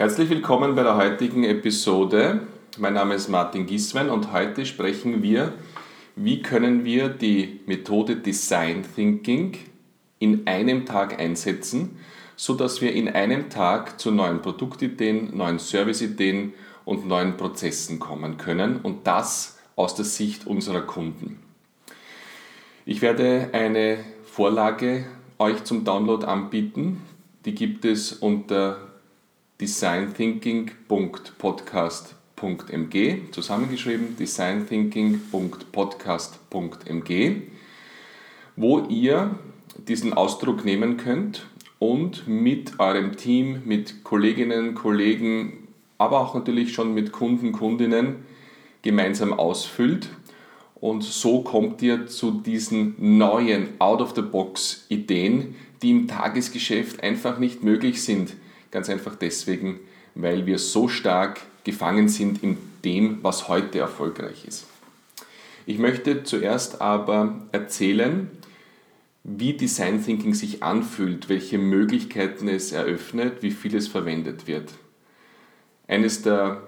Herzlich willkommen bei der heutigen Episode. Mein Name ist Martin Giswen und heute sprechen wir, wie können wir die Methode Design Thinking in einem Tag einsetzen, sodass wir in einem Tag zu neuen Produktideen, neuen Serviceideen und neuen Prozessen kommen können und das aus der Sicht unserer Kunden. Ich werde eine Vorlage euch zum Download anbieten. Die gibt es unter designthinking.podcast.mg, zusammengeschrieben designthinking.podcast.mg, wo ihr diesen Ausdruck nehmen könnt und mit eurem Team, mit Kolleginnen, Kollegen, aber auch natürlich schon mit Kunden, Kundinnen gemeinsam ausfüllt. Und so kommt ihr zu diesen neuen Out-of-the-Box-Ideen, die im Tagesgeschäft einfach nicht möglich sind Ganz einfach deswegen, weil wir so stark gefangen sind in dem, was heute erfolgreich ist. Ich möchte zuerst aber erzählen, wie Design Thinking sich anfühlt, welche Möglichkeiten es eröffnet, wie viel es verwendet wird. Eines der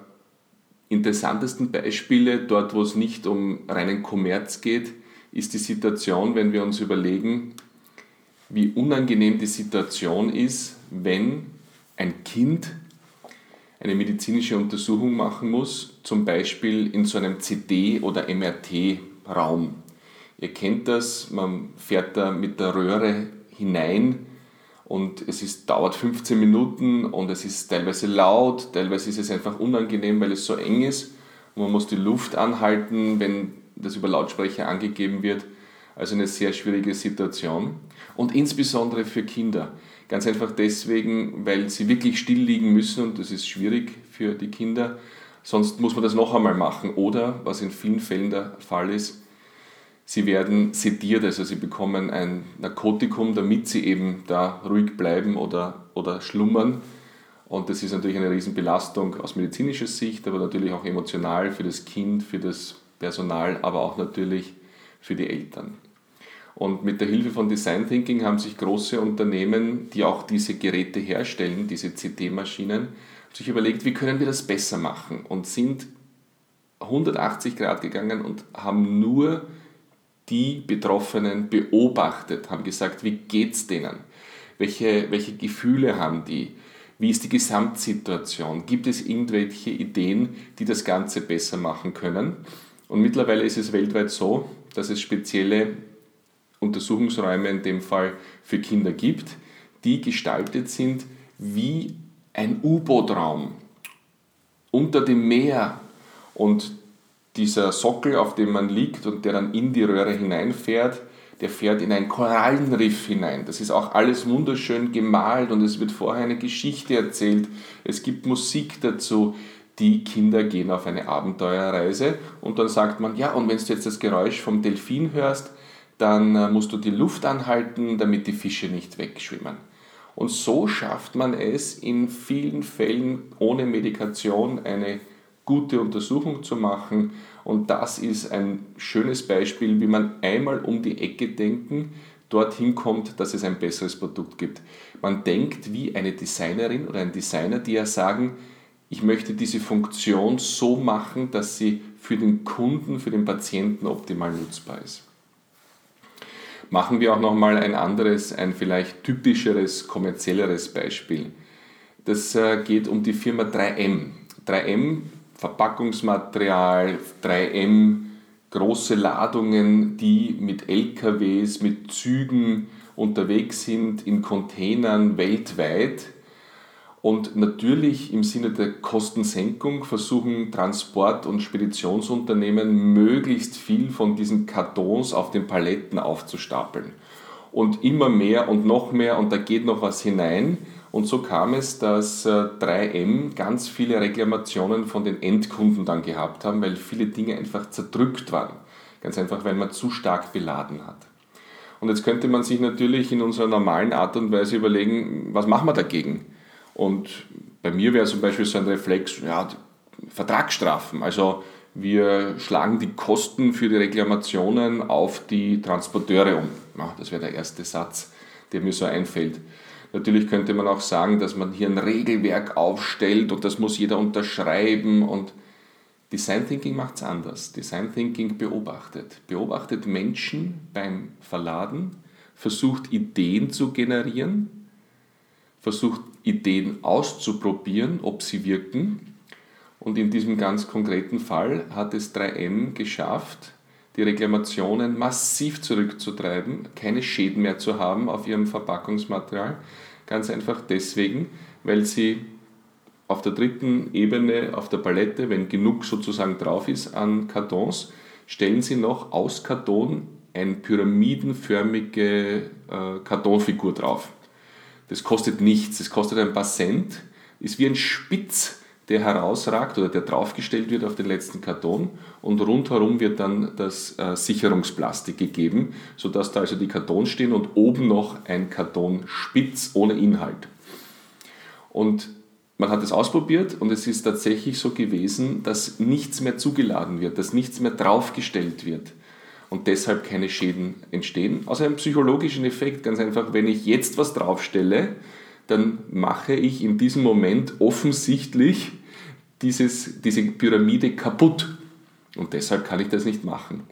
interessantesten Beispiele, dort wo es nicht um reinen Kommerz geht, ist die Situation, wenn wir uns überlegen, wie unangenehm die Situation ist, wenn ein Kind eine medizinische Untersuchung machen muss, zum Beispiel in so einem CD- oder MRT-Raum. Ihr kennt das, man fährt da mit der Röhre hinein und es ist, dauert 15 Minuten und es ist teilweise laut, teilweise ist es einfach unangenehm, weil es so eng ist und man muss die Luft anhalten, wenn das über Lautsprecher angegeben wird. Also eine sehr schwierige Situation und insbesondere für Kinder. Ganz einfach deswegen, weil sie wirklich still liegen müssen und das ist schwierig für die Kinder. Sonst muss man das noch einmal machen. Oder, was in vielen Fällen der Fall ist, sie werden sediert, also sie bekommen ein Narkotikum, damit sie eben da ruhig bleiben oder, oder schlummern. Und das ist natürlich eine Riesenbelastung aus medizinischer Sicht, aber natürlich auch emotional für das Kind, für das Personal, aber auch natürlich für die Eltern. Und mit der Hilfe von Design Thinking haben sich große Unternehmen, die auch diese Geräte herstellen, diese CT-Maschinen, sich überlegt, wie können wir das besser machen und sind 180 Grad gegangen und haben nur die Betroffenen beobachtet, haben gesagt, wie geht es denen? Welche, welche Gefühle haben die? Wie ist die Gesamtsituation? Gibt es irgendwelche Ideen, die das Ganze besser machen können? Und mittlerweile ist es weltweit so, dass es spezielle Untersuchungsräume in dem Fall für Kinder gibt, die gestaltet sind wie ein U-Boot-Raum unter dem Meer und dieser Sockel, auf dem man liegt und der dann in die Röhre hineinfährt, der fährt in ein Korallenriff hinein. Das ist auch alles wunderschön gemalt und es wird vorher eine Geschichte erzählt. Es gibt Musik dazu. Die Kinder gehen auf eine Abenteuerreise und dann sagt man, ja, und wenn du jetzt das Geräusch vom Delfin hörst, dann äh, musst du die Luft anhalten, damit die Fische nicht wegschwimmen. Und so schafft man es in vielen Fällen ohne Medikation eine gute Untersuchung zu machen. Und das ist ein schönes Beispiel, wie man einmal um die Ecke denken, dorthin kommt, dass es ein besseres Produkt gibt. Man denkt wie eine Designerin oder ein Designer, die ja sagen, ich möchte diese Funktion so machen, dass sie für den Kunden, für den Patienten optimal nutzbar ist machen wir auch nochmal ein anderes, ein vielleicht typischeres, kommerzielleres Beispiel. Das äh, geht um die Firma 3M. 3M, Verpackungsmaterial, 3M, große Ladungen, die mit LKWs, mit Zügen unterwegs sind, in Containern weltweit und natürlich im Sinne der Kostensenkung versuchen Transport- und Speditionsunternehmen möglichst viel von diesen Kartons auf den Paletten aufzustapeln. Und immer mehr und noch mehr und da geht noch was hinein. Und so kam es, dass 3M äh, ganz viele Reklamationen von den Endkunden dann gehabt haben, weil viele Dinge einfach zerdrückt waren. Ganz einfach, weil man zu stark beladen hat. Und jetzt könnte man sich natürlich in unserer normalen Art und Weise überlegen, was machen wir dagegen? Und bei mir wäre zum Beispiel so ein Reflex, ja, Vertragsstrafen. Also wir schlagen die Kosten für die Reklamationen auf die Transporteure um. Ja, das wäre der erste Satz, der mir so einfällt. Natürlich könnte man auch sagen, dass man hier ein Regelwerk aufstellt und das muss jeder unterschreiben und Design Thinking macht es anders. Design Thinking beobachtet. Beobachtet Menschen beim Verladen, versucht Ideen zu generieren, versucht Ideen auszuprobieren, ob sie wirken. Und in diesem ganz konkreten Fall hat es 3M geschafft, die Reklamationen massiv zurückzutreiben, keine Schäden mehr zu haben auf ihrem Verpackungsmaterial. Ganz einfach deswegen, weil sie auf der dritten Ebene, auf der Palette, wenn genug sozusagen drauf ist an Kartons, stellen sie noch aus Karton eine pyramidenförmige äh, Kartonfigur drauf. Das kostet nichts, das kostet ein paar Cent, ist wie ein Spitz der herausragt oder der draufgestellt wird auf den letzten Karton. Und rundherum wird dann das äh, Sicherungsplastik gegeben, sodass da also die Kartons stehen und oben noch ein Karton spitz ohne Inhalt. Und man hat es ausprobiert und es ist tatsächlich so gewesen, dass nichts mehr zugeladen wird, dass nichts mehr draufgestellt wird und deshalb keine Schäden entstehen. Aus einem psychologischen Effekt, ganz einfach, wenn ich jetzt was draufstelle, dann mache ich in diesem Moment offensichtlich dieses, diese Pyramide kaputt. Und deshalb kann ich das nicht machen.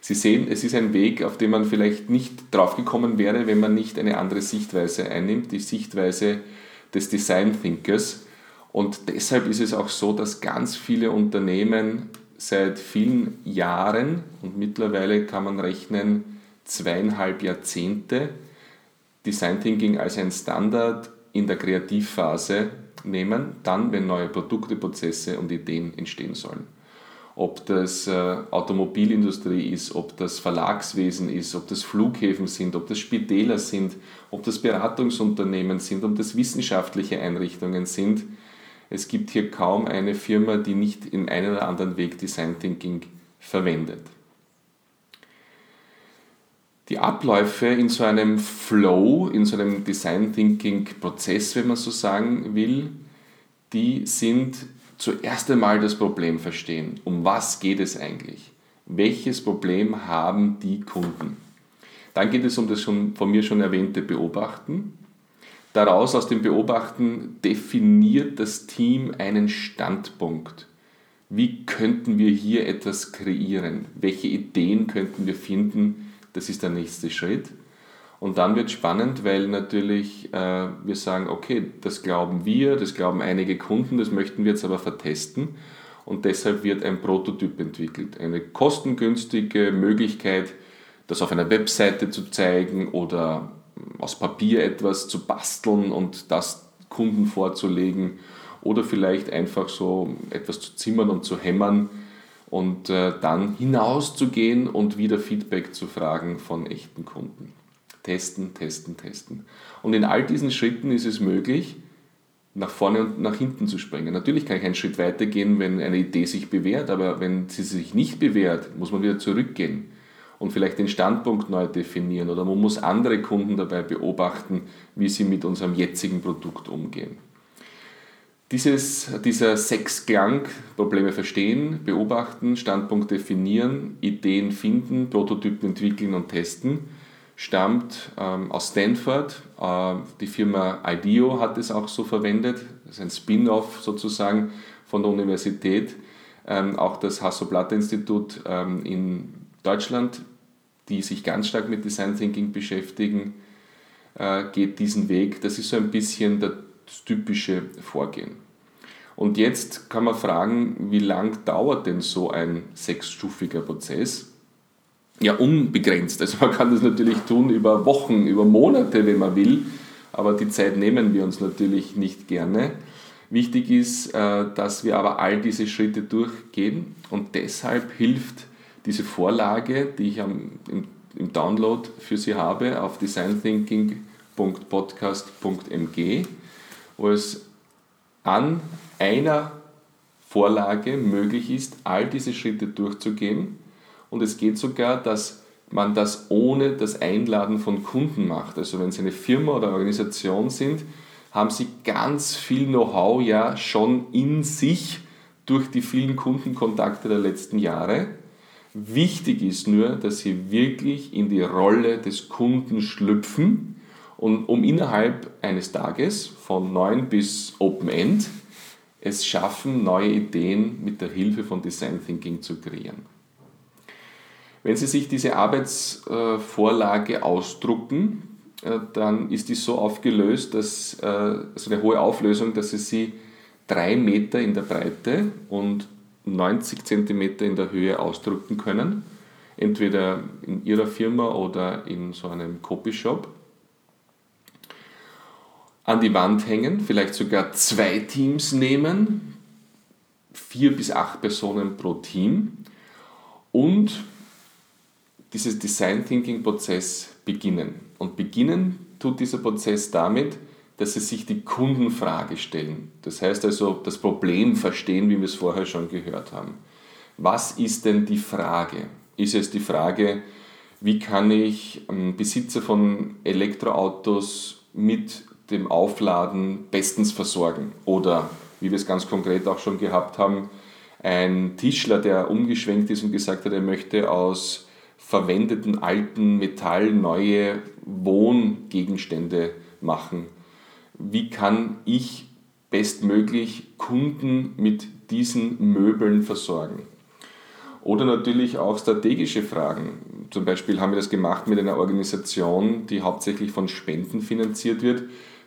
Sie sehen, es ist ein Weg, auf den man vielleicht nicht draufgekommen wäre, wenn man nicht eine andere Sichtweise einnimmt, die Sichtweise des Design Thinkers. Und deshalb ist es auch so, dass ganz viele Unternehmen seit vielen Jahren und mittlerweile kann man rechnen zweieinhalb Jahrzehnte Design Thinking als ein Standard in der Kreativphase nehmen, dann, wenn neue Produkte, Prozesse und Ideen entstehen sollen. Ob das äh, Automobilindustrie ist, ob das Verlagswesen ist, ob das Flughäfen sind, ob das Spitäler sind, ob das Beratungsunternehmen sind, ob das wissenschaftliche Einrichtungen sind. Es gibt hier kaum eine Firma, die nicht in einem oder anderen Weg Design Thinking verwendet die Abläufe in so einem Flow, in so einem Design Thinking Prozess, wenn man so sagen will, die sind zuerst einmal das Problem verstehen. Um was geht es eigentlich? Welches Problem haben die Kunden? Dann geht es um das schon, von mir schon erwähnte Beobachten. Daraus aus dem Beobachten definiert das Team einen Standpunkt. Wie könnten wir hier etwas kreieren? Welche Ideen könnten wir finden, das ist der nächste Schritt. Und dann wird es spannend, weil natürlich äh, wir sagen, okay, das glauben wir, das glauben einige Kunden, das möchten wir jetzt aber vertesten. Und deshalb wird ein Prototyp entwickelt. Eine kostengünstige Möglichkeit, das auf einer Webseite zu zeigen oder aus Papier etwas zu basteln und das Kunden vorzulegen oder vielleicht einfach so etwas zu zimmern und zu hämmern und äh, dann hinauszugehen und wieder Feedback zu fragen von echten Kunden. Testen, testen, testen. Und in all diesen Schritten ist es möglich, nach vorne und nach hinten zu springen. Natürlich kann ich einen Schritt weiter gehen, wenn eine Idee sich bewährt, aber wenn sie sich nicht bewährt, muss man wieder zurückgehen und vielleicht den Standpunkt neu definieren oder man muss andere Kunden dabei beobachten, wie sie mit unserem jetzigen Produkt umgehen. Dieses, dieser Sechsklang, Probleme verstehen, beobachten, Standpunkt definieren, Ideen finden, Prototypen entwickeln und testen, stammt ähm, aus Stanford. Äh, die Firma IDEO hat es auch so verwendet. Das ist ein Spin-off sozusagen von der Universität. Ähm, auch das Hasso-Platte-Institut ähm, in Deutschland, die sich ganz stark mit Design Thinking beschäftigen, äh, geht diesen Weg. Das ist so ein bisschen das typische Vorgehen. Und jetzt kann man fragen, wie lang dauert denn so ein sechsstufiger Prozess? Ja, unbegrenzt. Also man kann das natürlich tun über Wochen, über Monate, wenn man will, aber die Zeit nehmen wir uns natürlich nicht gerne. Wichtig ist, äh, dass wir aber all diese Schritte durchgehen und deshalb hilft diese Vorlage, die ich im Download für Sie habe, auf designthinking.podcast.mg wo es an einer Vorlage möglich ist, all diese Schritte durchzugehen. Und es geht sogar, dass man das ohne das Einladen von Kunden macht. Also wenn Sie eine Firma oder Organisation sind, haben Sie ganz viel Know-how ja schon in sich durch die vielen Kundenkontakte der letzten Jahre. Wichtig ist nur, dass Sie wirklich in die Rolle des Kunden schlüpfen Und um innerhalb eines Tages von 9 bis Open End es schaffen, neue Ideen mit der Hilfe von Design Thinking zu kreieren. Wenn Sie sich diese Arbeitsvorlage ausdrucken, äh, dann ist die so aufgelöst, dass äh, also eine hohe Auflösung, dass Sie sie drei Meter in der Breite und 90 Zentimeter in der Höhe ausdrucken können, entweder in Ihrer Firma oder in so einem Copyshop. An die Wand hängen, vielleicht sogar zwei Teams nehmen, vier bis acht Personen pro Team und dieses Design Thinking Prozess beginnen. Und beginnen tut dieser Prozess damit, dass sie sich die Kundenfrage stellen. Das heißt also das Problem verstehen, wie wir es vorher schon gehört haben. Was ist denn die Frage? Ist es die Frage, wie kann ich Besitzer von Elektroautos mit dem Aufladen bestens versorgen? Oder, wie wir es ganz konkret auch schon gehabt haben, ein Tischler, der umgeschwenkt ist und gesagt hat, er möchte aus verwendeten alten Metall neue Wohngegenstände machen. Wie kann ich bestmöglich Kunden mit diesen Möbeln versorgen? Oder natürlich auch strategische Fragen. Zum Beispiel haben wir das gemacht mit einer Organisation, die hauptsächlich von Spenden finanziert wird.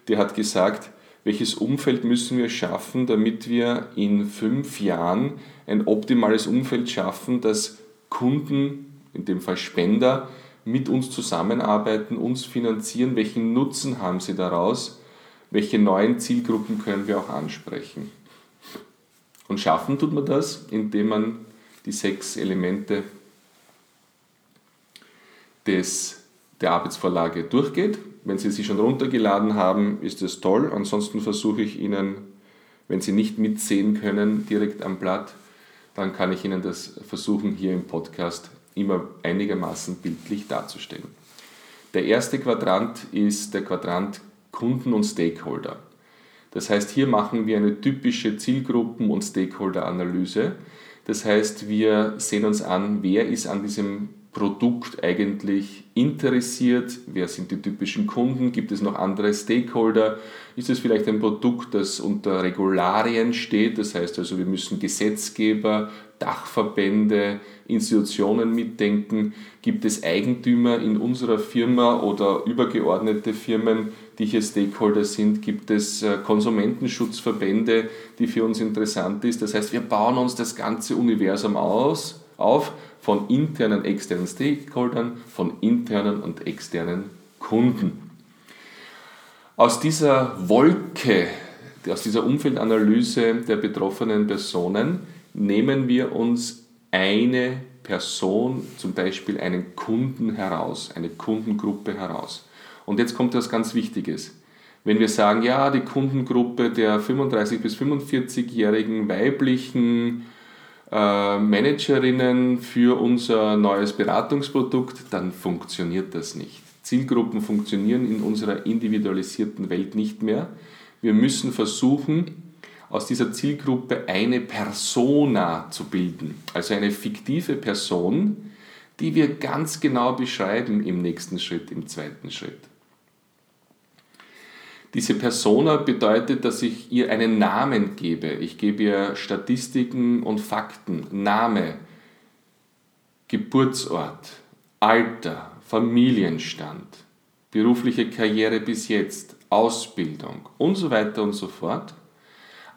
Die hat gesagt, welches Umfeld müssen wir schaffen, damit wir in fünf Jahren ein optimales Umfeld schaffen, das Kunden in dem Fall Spender, mit uns zusammenarbeiten, uns finanzieren, welchen Nutzen haben sie daraus, welche neuen Zielgruppen können wir auch ansprechen. Und schaffen tut man das, indem man die sechs Elemente des, der Arbeitsvorlage durchgeht. Wenn Sie sie schon runtergeladen haben, ist das toll. Ansonsten versuche ich Ihnen, wenn Sie nicht mitsehen können, direkt am Blatt, dann kann ich Ihnen das versuchen, hier im Podcast immer einigermaßen bildlich darzustellen. Der erste Quadrant ist der Quadrant Kunden und Stakeholder. Das heißt, hier machen wir eine typische Zielgruppen- und Stakeholder-Analyse. Das heißt, wir sehen uns an, wer ist an diesem Produkt eigentlich interessiert? Wer sind die typischen Kunden? Gibt es noch andere Stakeholder? Ist es vielleicht ein Produkt, das unter Regularien steht? Das heißt also, wir müssen Gesetzgeber, Dachverbände, Institutionen mitdenken. Gibt es Eigentümer in unserer Firma oder übergeordnete Firmen, die hier Stakeholder sind? Gibt es äh, Konsumentenschutzverbände, die für uns interessant ist? Das heißt, wir bauen uns das ganze Universum aus, auf von internen, externen Stakeholdern, von internen und externen Kunden. Aus dieser Wolke, aus dieser Umfeldanalyse der betroffenen Personen nehmen wir uns eine Person, zum Beispiel einen Kunden heraus, eine Kundengruppe heraus. Und jetzt kommt etwas ganz Wichtiges. Wenn wir sagen, ja, die Kundengruppe der 35 bis 45-jährigen weiblichen äh, Managerinnen für unser neues Beratungsprodukt, dann funktioniert das nicht. Zielgruppen funktionieren in unserer individualisierten Welt nicht mehr. Wir müssen versuchen, aus dieser Zielgruppe eine Persona zu bilden, also eine fiktive Person, die wir ganz genau beschreiben im nächsten Schritt, im zweiten Schritt. Diese Persona bedeutet, dass ich ihr einen Namen gebe. Ich gebe ihr Statistiken und Fakten, Name, Geburtsort, Alter, Familienstand, berufliche Karriere bis jetzt, Ausbildung und so weiter und so fort.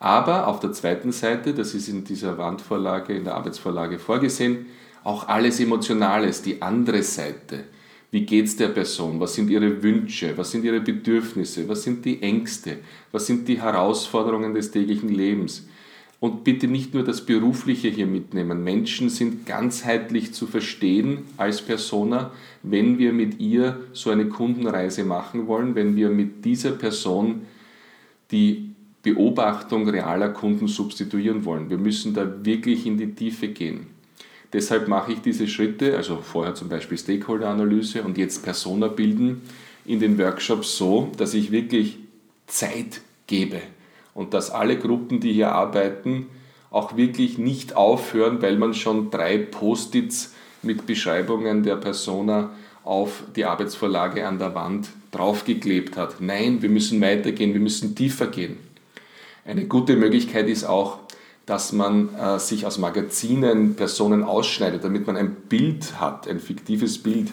Aber auf der zweiten Seite, das ist in dieser Wandvorlage, in der Arbeitsvorlage vorgesehen, auch alles Emotionales, die andere Seite wie geht es der Person? Was sind ihre Wünsche? Was sind ihre Bedürfnisse? Was sind die Ängste? Was sind die Herausforderungen des täglichen Lebens? Und bitte nicht nur das Berufliche hier mitnehmen. Menschen sind ganzheitlich zu verstehen als Persona, wenn wir mit ihr so eine Kundenreise machen wollen, wenn wir mit dieser Person die Beobachtung realer Kunden substituieren wollen. Wir müssen da wirklich in die Tiefe gehen. Deshalb mache ich diese Schritte, also vorher zum Beispiel Stakeholder-Analyse und jetzt Persona bilden, in den Workshops so, dass ich wirklich Zeit gebe und dass alle Gruppen, die hier arbeiten, auch wirklich nicht aufhören, weil man schon drei Post-its mit Beschreibungen der Persona auf die Arbeitsvorlage an der Wand draufgeklebt hat. Nein, wir müssen weitergehen, wir müssen tiefer gehen. Eine gute Möglichkeit ist auch, dass man äh, sich aus Magazinen Personen ausschneidet, damit man ein Bild hat, ein fiktives Bild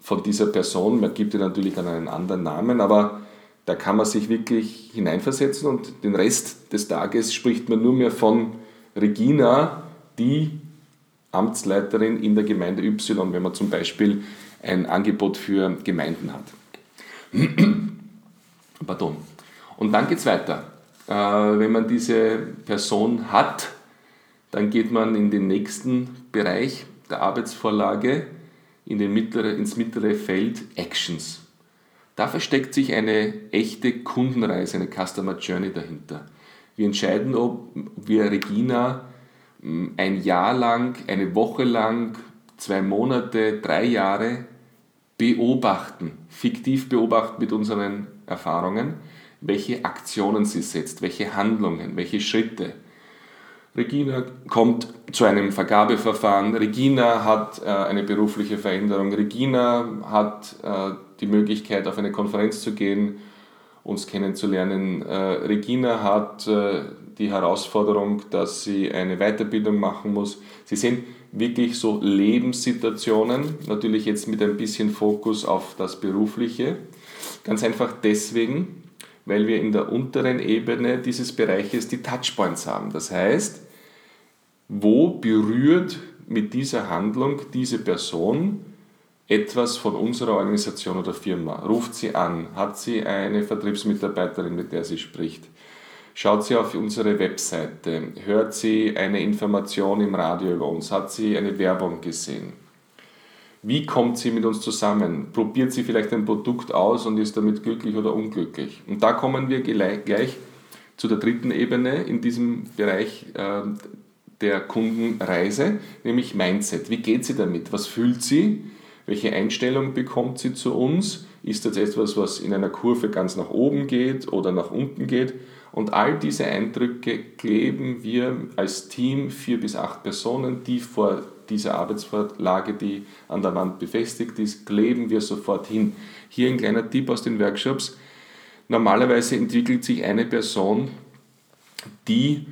von dieser Person. Man gibt ihr natürlich dann einen anderen Namen, aber da kann man sich wirklich hineinversetzen und den Rest des Tages spricht man nur mehr von Regina, die Amtsleiterin in der Gemeinde Y, wenn man zum Beispiel ein Angebot für Gemeinden hat. Pardon. Und dann geht es weiter. Äh, wenn man diese Person hat, dann geht man in den nächsten Bereich der Arbeitsvorlage, in den mittlere, ins mittlere Feld Actions. Da versteckt sich eine echte Kundenreise, eine Customer Journey dahinter. Wir entscheiden, ob wir Regina hm, ein Jahr lang, eine Woche lang, zwei Monate, drei Jahre beobachten, fiktiv beobachten mit unseren Erfahrungen, welche Aktionen sie setzt, welche Handlungen, welche Schritte. Regina kommt zu einem Vergabeverfahren, Regina hat äh, eine berufliche Veränderung, Regina hat äh, die Möglichkeit, auf eine Konferenz zu gehen, uns kennenzulernen. Äh, Regina hat die Herausforderung, dass sie eine Weiterbildung machen muss. Sie sehen wirklich so Lebenssituationen, natürlich jetzt mit ein bisschen Fokus auf das Berufliche. Ganz einfach deswegen, weil wir in der unteren Ebene dieses Bereiches die Touchpoints haben. Das heißt, wo berührt mit dieser Handlung diese Person etwas von unserer Organisation oder Firma? Ruft sie an? Hat sie eine Vertriebsmitarbeiterin, mit der sie spricht? Schaut sie auf unsere Webseite? Hört sie eine Information im Radio über uns? Hat sie eine Werbung gesehen? Wie kommt sie mit uns zusammen? Probiert sie vielleicht ein Produkt aus und ist damit glücklich oder unglücklich? Und da kommen wir gleich zu der dritten Ebene in diesem Bereich äh, der Kundenreise, nämlich Mindset. Wie geht sie damit? Was fühlt sie? Welche Einstellung bekommt sie zu uns? Ist das etwas, was in einer Kurve ganz nach oben geht oder nach unten geht? Und all diese Eindrücke kleben wir als Team, vier bis acht Personen, die vor dieser Arbeitsvorlage, die an der Wand befestigt ist, kleben wir sofort hin. Hier ein kleiner Tipp aus den Workshops. Normalerweise entwickelt sich eine Person, die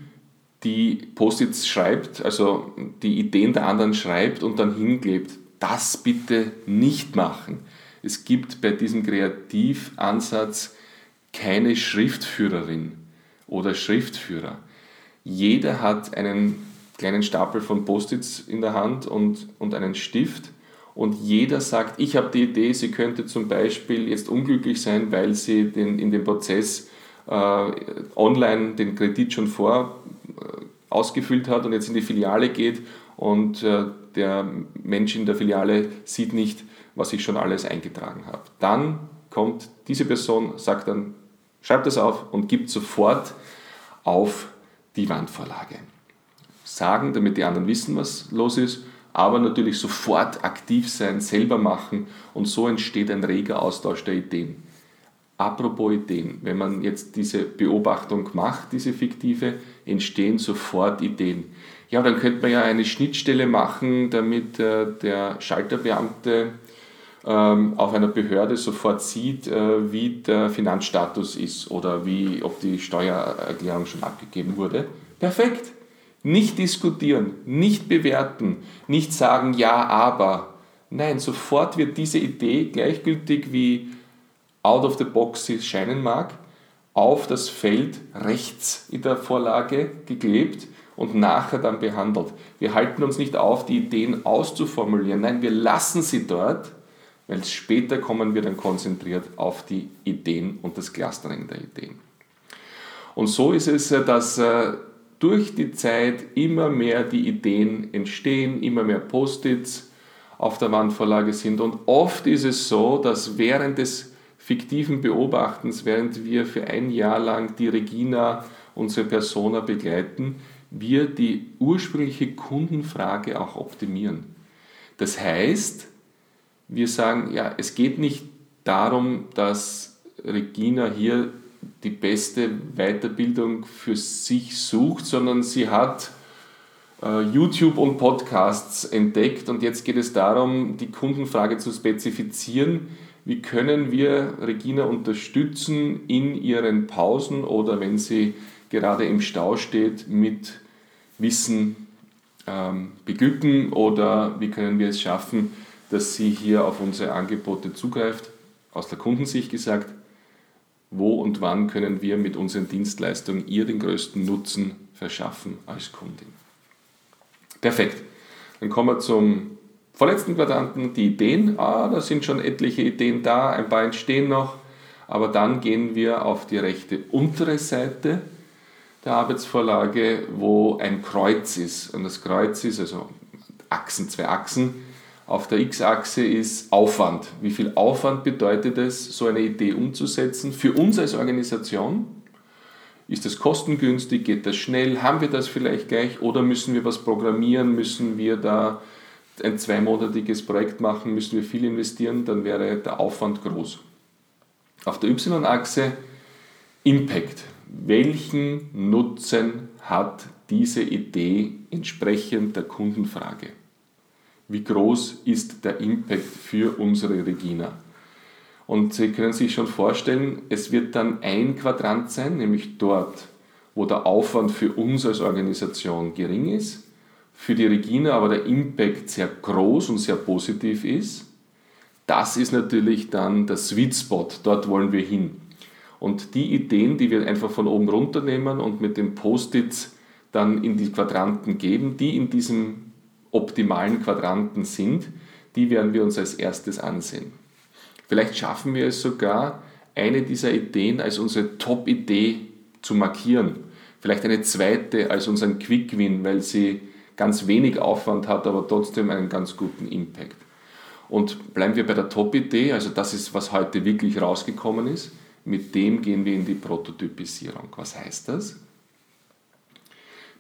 die Post-its schreibt, also die Ideen der anderen schreibt und dann hinklebt das bitte nicht machen. Es gibt bei diesem Kreativansatz keine Schriftführerin oder Schriftführer. Jeder hat einen kleinen Stapel von Post-its in der Hand und, und einen Stift und jeder sagt, ich habe die Idee, sie könnte zum Beispiel jetzt unglücklich sein, weil sie den, in dem Prozess äh, online den Kredit schon vor äh, ausgefüllt hat und jetzt in die Filiale geht und äh, der Mensch in der Filiale sieht nicht, was ich schon alles eingetragen habe. Dann kommt diese Person, sagt dann, schreibt das auf und gibt sofort auf die Wandvorlage. Sagen, damit die anderen wissen, was los ist, aber natürlich sofort aktiv sein, selber machen und so entsteht ein reger Austausch der Ideen. Apropos Ideen, wenn man jetzt diese Beobachtung macht, diese fiktive, entstehen sofort Ideen. Ja, dann könnte man ja eine Schnittstelle machen, damit äh, der Schalterbeamte ähm, auf einer Behörde sofort sieht, äh, wie der Finanzstatus ist oder wie, ob die Steuererklärung schon abgegeben wurde. Perfekt. Nicht diskutieren, nicht bewerten, nicht sagen ja, aber. Nein, sofort wird diese Idee gleichgültig wie out of the box sie scheinen mag, auf das Feld rechts in der Vorlage geklebt und nachher dann behandelt. Wir halten uns nicht auf, die Ideen auszuformulieren. Nein, wir lassen sie dort, weil später kommen wir dann konzentriert auf die Ideen und das Clustering der Ideen. Und so ist es, äh, dass äh, durch die Zeit immer mehr die Ideen entstehen, immer mehr Post-its auf der Wandvorlage sind. Und oft ist es so, dass während des fiktiven Beobachtens, während wir für ein Jahr lang die Regina, unsere Persona begleiten, wir die ursprüngliche Kundenfrage auch optimieren. Das heißt, wir sagen, ja, es geht nicht darum, dass Regina hier die beste Weiterbildung für sich sucht, sondern sie hat äh, YouTube und Podcasts entdeckt. Und jetzt geht es darum, die Kundenfrage zu spezifizieren. Wie können wir Regina unterstützen in ihren Pausen oder wenn sie gerade im Stau steht, mit Wissen ähm, beglücken? Oder wie können wir es schaffen, dass sie hier auf unsere Angebote zugreift, aus der Kundensicht gesagt, wo und wann können wir mit unseren Dienstleistungen ihr den größten Nutzen verschaffen als Kundin. Perfekt. Dann kommen wir zum vorletzten Quadranten, die Ideen. Ah, da sind schon etliche Ideen da, ein paar entstehen noch. Aber dann gehen wir auf die rechte untere Seite der Arbeitsvorlage, wo ein Kreuz ist. Und das Kreuz ist also Achsen, zwei Achsen. Auf der X-Achse ist Aufwand. Wie viel Aufwand bedeutet es, so eine Idee umzusetzen? Für uns als Organisation ist das kostengünstig, geht das schnell, haben wir das vielleicht gleich oder müssen wir was programmieren, müssen wir da ein zweimonatiges Projekt machen, müssen wir viel investieren, dann wäre der Aufwand groß. Auf der Y-Achse Impact. Welchen Nutzen hat diese Idee entsprechend der Kundenfrage? Wie groß ist der Impact für unsere Regina? Und Sie können sich schon vorstellen, es wird dann ein Quadrant sein, nämlich dort, wo der Aufwand für uns als Organisation gering ist, für die Regina aber der Impact sehr groß und sehr positiv ist. Das ist natürlich dann der Sweet Spot, dort wollen wir hin. Und die Ideen, die wir einfach von oben runternehmen und mit den Post-its dann in die Quadranten geben, die in diesem optimalen Quadranten sind, die werden wir uns als erstes ansehen. Vielleicht schaffen wir es sogar, eine dieser Ideen als unsere Top-Idee zu markieren. Vielleicht eine zweite als unseren Quick-Win, weil sie ganz wenig Aufwand hat, aber trotzdem einen ganz guten Impact. Und bleiben wir bei der Top-Idee, also das ist, was heute wirklich rausgekommen ist. Mit dem gehen wir in die Prototypisierung. Was heißt das?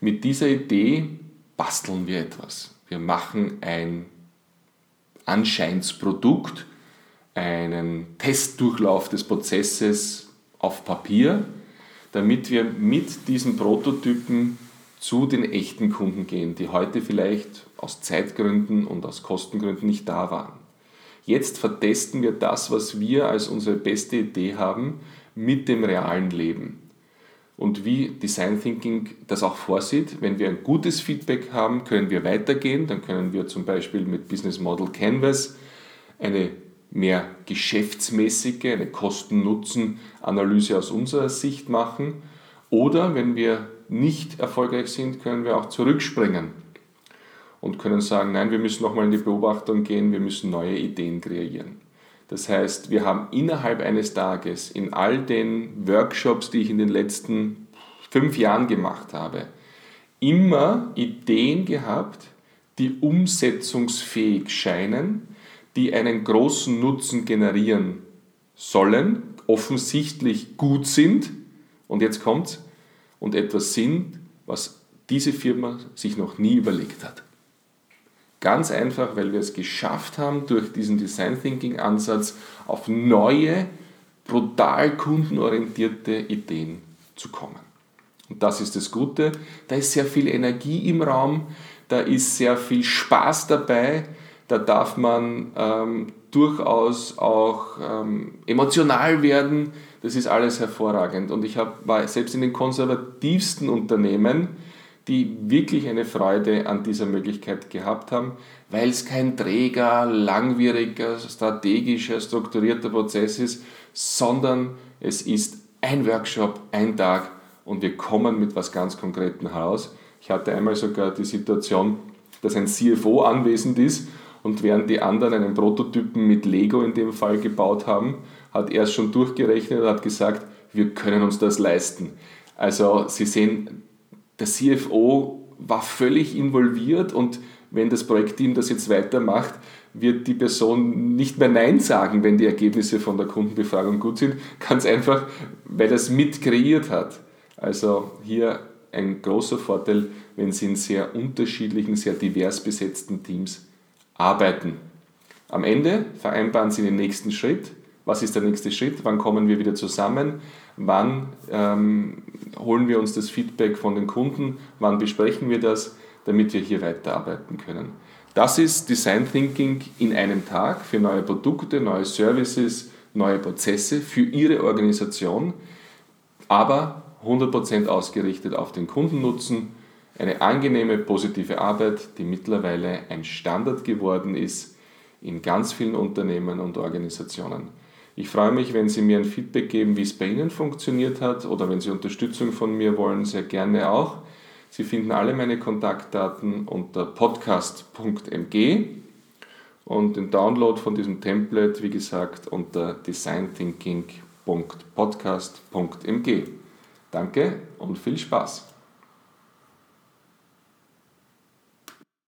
Mit dieser Idee basteln wir etwas. Wir machen ein Anscheinsprodukt, einen Testdurchlauf des Prozesses auf Papier, damit wir mit diesen Prototypen zu den echten Kunden gehen, die heute vielleicht aus Zeitgründen und aus Kostengründen nicht da waren. Jetzt vertesten wir das, was wir als unsere beste Idee haben, mit dem realen Leben. Und wie Design Thinking das auch vorsieht, wenn wir ein gutes Feedback haben, können wir weitergehen. Dann können wir zum Beispiel mit Business Model Canvas eine mehr geschäftsmäßige, eine Kosten-Nutzen-Analyse aus unserer Sicht machen. Oder wenn wir nicht erfolgreich sind, können wir auch zurückspringen und können sagen, nein, wir müssen nochmal in die Beobachtung gehen, wir müssen neue Ideen kreieren. Das heißt, wir haben innerhalb eines Tages in all den Workshops, die ich in den letzten fünf Jahren gemacht habe, immer Ideen gehabt, die umsetzungsfähig scheinen, die einen großen Nutzen generieren sollen, offensichtlich gut sind und jetzt kommt's und etwas sind, was diese Firma sich noch nie überlegt hat. Ganz einfach, weil wir es geschafft haben, durch diesen Design Thinking Ansatz auf neue, brutal kundenorientierte Ideen zu kommen. Und das ist das Gute. Da ist sehr viel Energie im Raum, da ist sehr viel Spaß dabei, da darf man ähm, durchaus auch ähm, emotional werden. Das ist alles hervorragend. Und ich hab, war selbst in den konservativsten Unternehmen, die wirklich eine Freude an dieser Möglichkeit gehabt haben, weil es kein träger, langwieriger, strategischer, strukturierter Prozess ist, sondern es ist ein Workshop, ein Tag und wir kommen mit was ganz Konkretem heraus. Ich hatte einmal sogar die Situation, dass ein CFO anwesend ist und während die anderen einen Prototypen mit Lego in dem Fall gebaut haben, hat er es schon durchgerechnet und hat gesagt, wir können uns das leisten. Also Sie sehen, der CFO war völlig involviert und wenn das Projektteam das jetzt weitermacht, wird die Person nicht mehr Nein sagen, wenn die Ergebnisse von der Kundenbefragung gut sind. Ganz einfach, weil es mit kreiert hat. Also hier ein großer Vorteil, wenn Sie in sehr unterschiedlichen, sehr divers besetzten Teams arbeiten. Am Ende vereinbaren Sie den nächsten Schritt. Was ist der nächste Schritt? Wann kommen wir wieder zusammen? Wann ähm, holen wir uns das Feedback von den Kunden? Wann besprechen wir das? damit wir hier weiterarbeiten können. Das ist Design Thinking in einem Tag für neue Produkte, neue Services, neue Prozesse für Ihre Organisation, aber 100% ausgerichtet auf den Kundennutzen. Eine angenehme, positive Arbeit, die mittlerweile ein Standard geworden ist in ganz vielen Unternehmen und Organisationen. Ich freue mich, wenn Sie mir ein Feedback geben, wie es bei Ihnen funktioniert hat oder wenn Sie Unterstützung von mir wollen, sehr gerne auch. Sie finden alle meine Kontaktdaten unter podcast.mg und den Download von diesem Template, wie gesagt, unter designthinking.podcast.mg. Danke und viel Spaß!